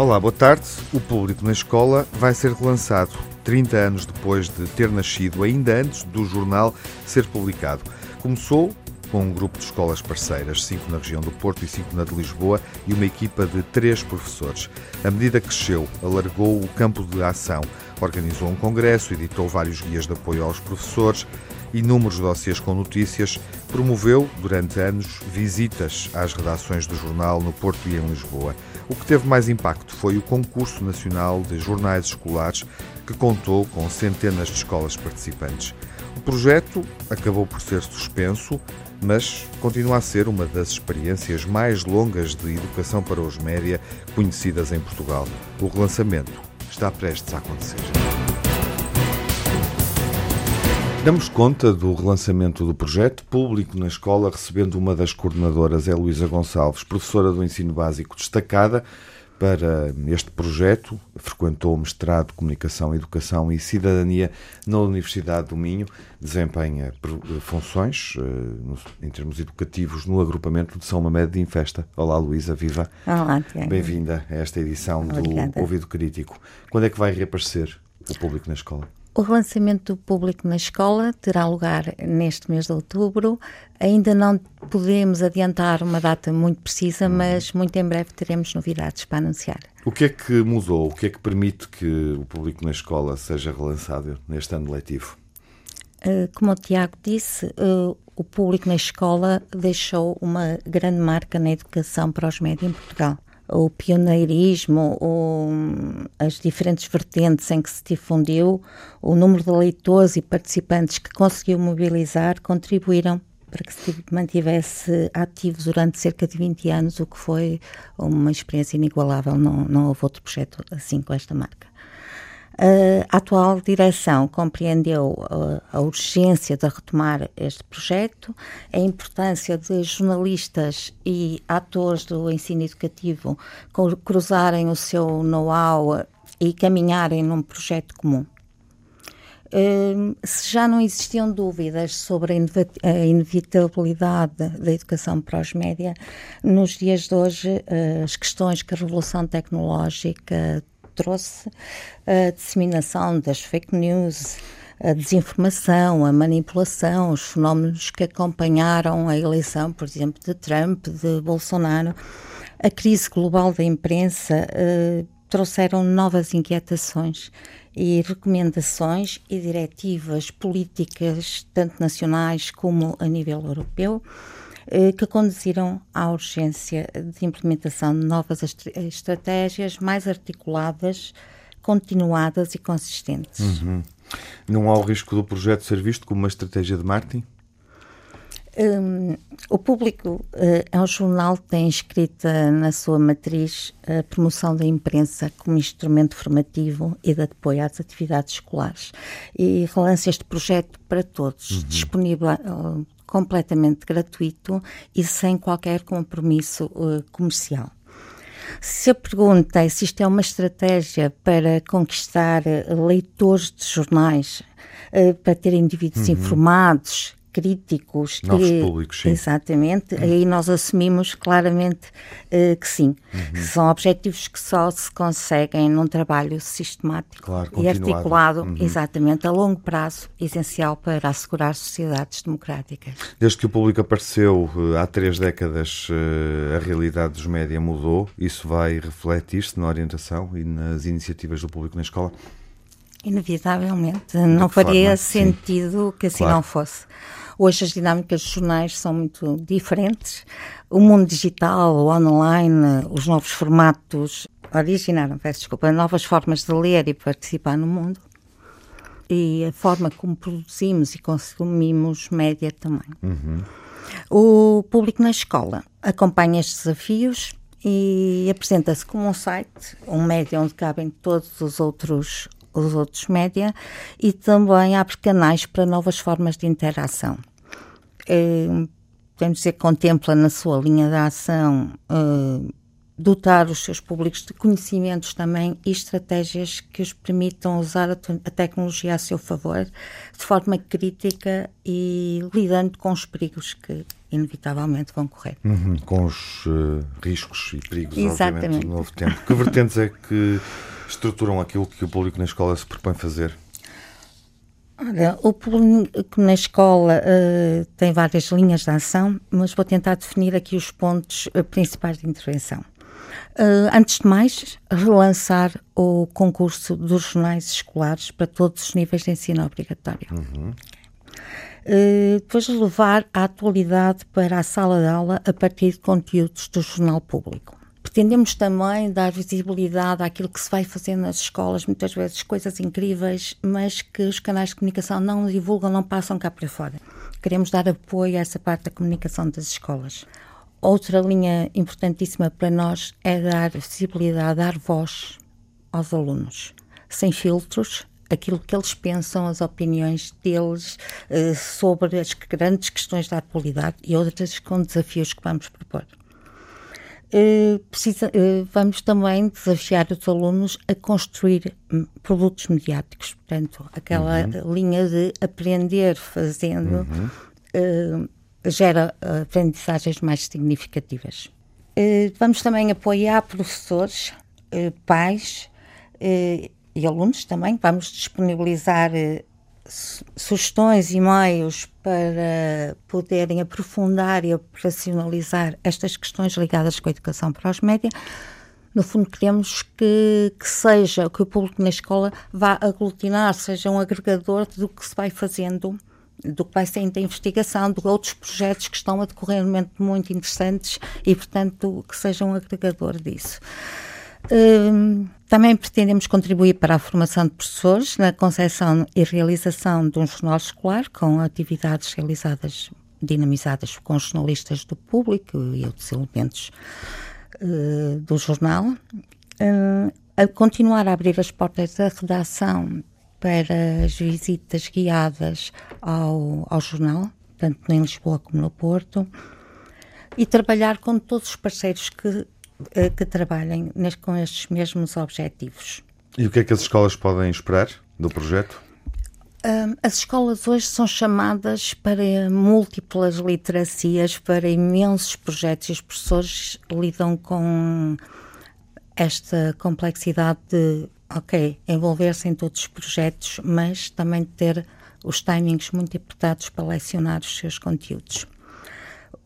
Olá, boa tarde. O Público na Escola vai ser relançado 30 anos depois de ter nascido, ainda antes do jornal ser publicado. Começou com um grupo de escolas parceiras, cinco na região do Porto e cinco na de Lisboa, e uma equipa de três professores. A medida cresceu, alargou o campo de ação, organizou um congresso, editou vários guias de apoio aos professores, inúmeros dossiês com notícias, promoveu, durante anos, visitas às redações do jornal no Porto e em Lisboa. O que teve mais impacto foi o Concurso Nacional de Jornais Escolares, que contou com centenas de escolas participantes. O projeto acabou por ser suspenso, mas continua a ser uma das experiências mais longas de educação para os média conhecidas em Portugal. O relançamento está prestes a acontecer. Damos conta do relançamento do projeto público na escola, recebendo uma das coordenadoras, é Luísa Gonçalves, professora do ensino básico destacada para este projeto. Frequentou o mestrado de Comunicação, Educação e Cidadania na Universidade do Minho. Desempenha funções eh, em termos educativos no agrupamento de São Mamed de Infesta. Olá, Luísa, viva. Olá, Bem-vinda a esta edição Obrigada. do Ouvido Crítico. Quando é que vai reaparecer o público na escola? O relançamento do público na escola terá lugar neste mês de outubro. Ainda não podemos adiantar uma data muito precisa, mas muito em breve teremos novidades para anunciar. O que é que mudou? O que é que permite que o público na escola seja relançado neste ano letivo? Uh, Como o Tiago disse, uh, o público na escola deixou uma grande marca na educação para os médios em Portugal. O pioneirismo, o- as diferentes vertentes em que se difundiu, o número de leitores e participantes que conseguiu mobilizar contribuíram para que se mantivesse ativo durante cerca de 20 anos, o que foi uma experiência inigualável. Não, não houve outro projeto assim com esta marca. A atual direção compreendeu uh, a urgência de retomar este projeto, a importância de jornalistas e atores do ensino educativo cru- cruzarem o seu know-how e caminharem num projeto comum. Hum, se já não existiam dúvidas sobre a inevitabilidade da educação para os média, nos dias de hoje, eh, as questões que a revolução tecnológica trouxe, a disseminação das fake news, a desinformação, a manipulação, os fenómenos que acompanharam a eleição, por exemplo, de Trump, de Bolsonaro, a crise global da imprensa, eh, trouxeram novas inquietações e recomendações e diretivas políticas, tanto nacionais como a nível europeu, que conduziram à urgência de implementação de novas est- estratégias mais articuladas, continuadas e consistentes. Não há o risco do projeto ser visto como uma estratégia de marketing? Hum, o público eh, é um jornal que tem escrita na sua matriz a promoção da imprensa como instrumento formativo e de apoio às atividades escolares. E relança este projeto para todos, disponível eh, completamente gratuito e sem qualquer compromisso eh, comercial. Se a pergunta é se isto é uma estratégia para conquistar eh, leitores de jornais, eh, para ter indivíduos informados, críticos, Novos que- públicos, sim. Exatamente, aí nós assumimos claramente eh, que sim. Uhum. São objetivos que só se conseguem num trabalho sistemático Claro, e continuado. Uhum. articulado, exatamente, a longo prazo, essencial para assegurar sociedades democráticas. Desde que o público apareceu eh, há três décadas, eh, a realidade dos média mudou. Isso vai refletir-se na orientação e nas iniciativas do público na escola? Inevitavelmente, não faria forma? Sim. sentido que assim Claro. não fosse. Hoje as dinâmicas dos jornais são muito diferentes. O mundo digital, o online, os novos formatos originaram, peço desculpa, novas formas de ler e participar no mundo. E a forma como produzimos e consumimos média também. O público na escola acompanha estes desafios e apresenta-se como um site, um média onde cabem todos os outros, os outros média e também abre canais para novas formas de interação. Eh, podemos dizer que contempla na sua linha de ação eh, dotar os seus públicos de conhecimentos também e estratégias que os permitam usar a, a tecnologia a seu favor de forma crítica e lidando com os perigos que inevitavelmente vão correr. Uhum, com os uh, riscos e perigos, Exatamente. obviamente, do novo tempo. Que vertentes é que estruturam aquilo que o público na escola se propõe fazer? Olha, o público na escola uh, tem várias linhas de ação, mas vou tentar definir aqui os pontos uh, principais de intervenção. Uh, antes de mais, relançar o concurso dos jornais escolares para todos os níveis de ensino obrigatório. Uhum. Uh, depois levar a atualidade para a sala de aula a partir de conteúdos do jornal público. Pretendemos também dar visibilidade àquilo que se vai fazendo nas escolas, muitas vezes coisas incríveis, mas que os canais de comunicação não divulgam, não passam cá para fora. Queremos dar apoio a essa parte da comunicação das escolas. Outra linha importantíssima para nós é dar visibilidade, dar voz aos alunos, sem filtros, aquilo que eles pensam, as opiniões deles uh, sobre as grandes questões da atualidade e outras com desafios que vamos propor. Uh, precisa, uh, vamos também desafiar os alunos a construir hum, produtos mediáticos, portanto, aquela uhum. linha de aprender fazendo. Uhum gera eh, aprendizagens mais significativas. Eh, vamos também apoiar professores, eh, pais e alunos também. Vamos disponibilizar sugestões e meios para poderem aprofundar e operacionalizar estas questões ligadas com a educação para os média. No fundo, queremos que, que seja, que o público na escola vá aglutinar, seja um agregador do que se vai fazendo do que vai ser da investigação, de outros projetos que estão a decorrer momento muito interessantes e, portanto, que sejam um agregador disso. Um, também pretendemos contribuir para a formação de professores na concepção e realização de um jornal escolar com atividades realizadas, dinamizadas com jornalistas do público e outros elementos uh, do jornal. Uh, a continuar a abrir as portas da redação para as visitas guiadas ao, ao jornal, tanto em Lisboa como no Porto, e trabalhar com todos os parceiros que, que trabalhem com estes mesmos objetivos. E o que é que as escolas podem esperar do projeto? as escolas hoje são chamadas para múltiplas literacias, para imensos projetos, e os professores lidam com esta complexidade de ok, envolver-se em todos os projetos, mas também ter os timings muito apertados para lecionar os seus conteúdos.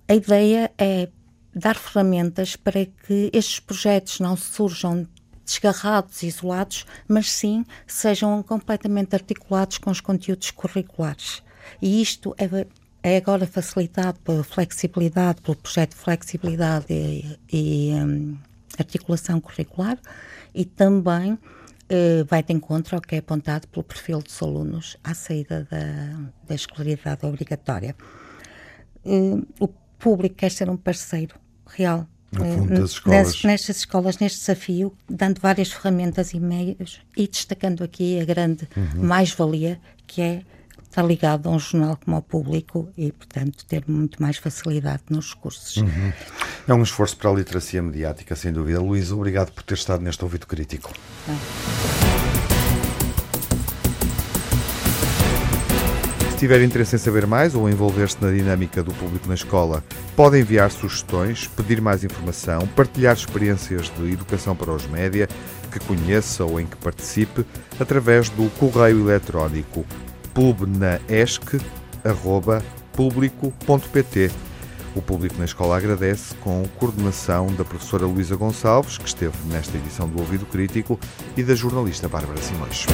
A ideia é dar ferramentas para que estes projetos não surjam desgarrados, isolados, mas sim sejam completamente articulados com os conteúdos curriculares. E isto é, é agora facilitado pela flexibilidade, pelo projeto de flexibilidade e, e um, articulação curricular e também uh, vai de encontro ao que é apontado pelo perfil dos alunos à saída da, da escolaridade obrigatória. Uh, o público quer ser um parceiro real fundo, das escolas. nestas escolas, neste desafio, dando várias ferramentas e meios e destacando aqui a grande uhum. mais-valia que é está ligado a um jornal como ao público e, portanto, ter muito mais facilidade nos cursos. Uhum. É um esforço para a literacia mediática, sem dúvida. Luís, obrigado por ter estado neste ouvido crítico. Se tiver interesse em saber mais ou envolver-se na dinâmica do público na escola, pode enviar sugestões, pedir mais informação, partilhar experiências de educação para os média que conheça ou em que participe através do correio eletrónico pubnaesc.público.pt. O público na escola agradece com coordenação da professora Luísa Gonçalves, que esteve nesta edição do Ouvido Crítico, e da jornalista Bárbara Simões.